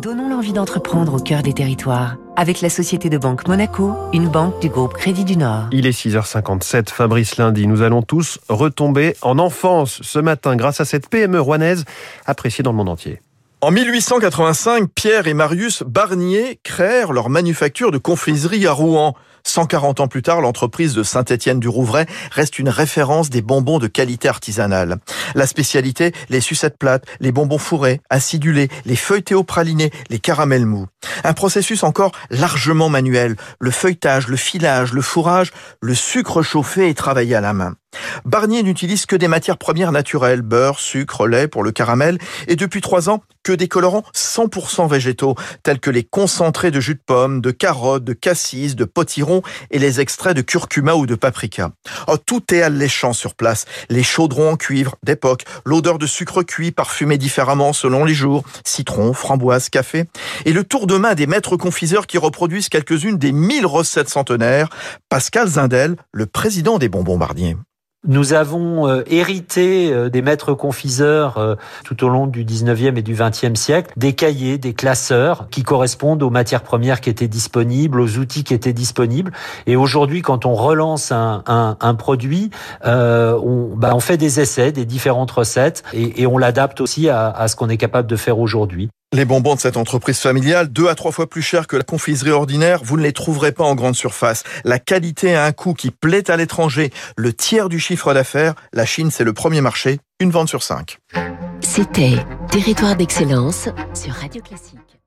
Donnons l'envie d'entreprendre au cœur des territoires. Avec la Société de Banque Monaco, une banque du groupe Crédit du Nord. Il est 6h57, Fabrice Lundi. Nous allons tous retomber en enfance ce matin grâce à cette PME rouennaise appréciée dans le monde entier. En 1885, Pierre et Marius Barnier créèrent leur manufacture de confiserie à Rouen. 140 ans plus tard, l'entreprise de Saint-Étienne-du-Rouvray reste une référence des bonbons de qualité artisanale. La spécialité, les sucettes plates, les bonbons fourrés, acidulés, les feuilletés au praliné, les caramels mous. Un processus encore largement manuel. Le feuilletage, le filage, le fourrage, le sucre chauffé et travaillé à la main. Barnier n'utilise que des matières premières naturelles, beurre, sucre, lait pour le caramel, et depuis trois ans, que des colorants 100% végétaux, tels que les concentrés de jus de pomme, de carottes, de cassis, de potiron et les extraits de curcuma ou de paprika. Oh, tout est alléchant sur place. Les chaudrons en cuivre d'époque, l'odeur de sucre cuit parfumé différemment selon les jours, citron, framboise, café, et le tour de main des maîtres confiseurs qui reproduisent quelques-unes des mille recettes centenaires, Pascal Zindel, le président des bonbons Barnier. Nous avons euh, hérité euh, des maîtres confiseurs euh, tout au long du 19e et du 20e siècle des cahiers, des classeurs qui correspondent aux matières premières qui étaient disponibles, aux outils qui étaient disponibles. Et aujourd'hui, quand on relance un, un, un produit, on, bah, on, fait des essais, des différentes recettes et, et on l'adapte aussi à, à ce qu'on est capable de faire aujourd'hui. Les bonbons de cette entreprise familiale, deux à trois fois plus chers que la confiserie ordinaire, vous ne les trouverez pas en grande surface. La qualité a un coût qui plaît à l'étranger. Le tiers du chiffre d'affaires, la Chine c'est le premier marché, une vente sur cinq. C'était Territoire d'excellence sur Radio Classique.